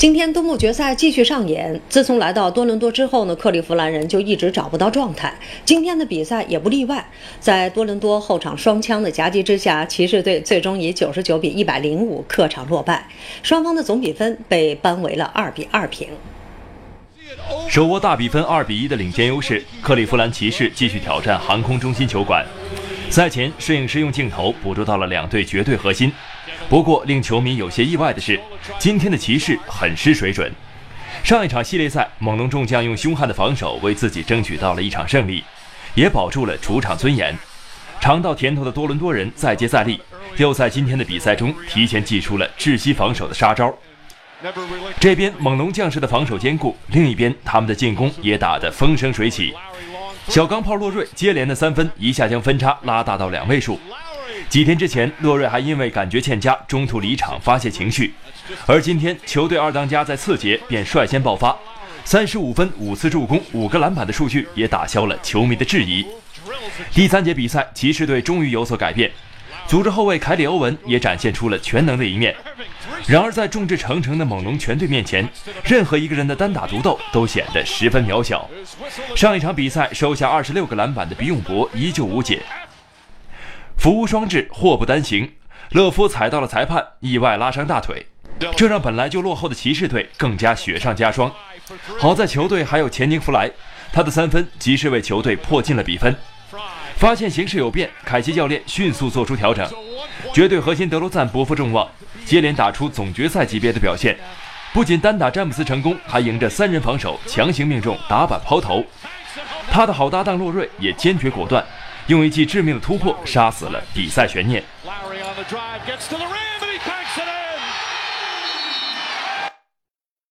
今天东部决赛继续上演。自从来到多伦多之后呢，克利夫兰人就一直找不到状态。今天的比赛也不例外。在多伦多后场双枪的夹击之下，骑士队最终以九十九比一百零五客场落败，双方的总比分被扳为了二比二平。手握大比分二比一的领先优势，克利夫兰骑士继续挑战航空中心球馆。赛前，摄影师用镜头捕捉到了两队绝对核心。不过，令球迷有些意外的是，今天的骑士很失水准。上一场系列赛，猛龙众将用凶悍的防守为自己争取到了一场胜利，也保住了主场尊严。尝到甜头的多伦多人再接再厉，又在今天的比赛中提前祭出了窒息防守的杀招。这边猛龙将士的防守坚固，另一边他们的进攻也打得风生水起。小钢炮洛瑞接连的三分，一下将分差拉大到两位数。几天之前，洛瑞还因为感觉欠佳，中途离场发泄情绪。而今天，球队二当家在次节便率先爆发，三十五分、五次助攻、五个篮板的数据也打消了球迷的质疑。第三节比赛，骑士队终于有所改变，组织后卫凯里·欧文也展现出了全能的一面。然而，在众志成城的猛龙全队面前，任何一个人的单打独斗都显得十分渺小。上一场比赛收下二十六个篮板的比永博依旧无解。福无双至，祸不单行。勒夫踩到了裁判，意外拉伤大腿，这让本来就落后的骑士队更加雪上加霜。好在球队还有钱宁弗莱，他的三分及时为球队破进了比分。发现形势有变，凯奇教练迅速做出调整。绝对核心德罗赞不负众望，接连打出总决赛级别的表现，不仅单打詹姆斯成功，还迎着三人防守强行命中打板抛投。他的好搭档洛瑞也坚决果断。用一记致命的突破杀死了比赛悬念。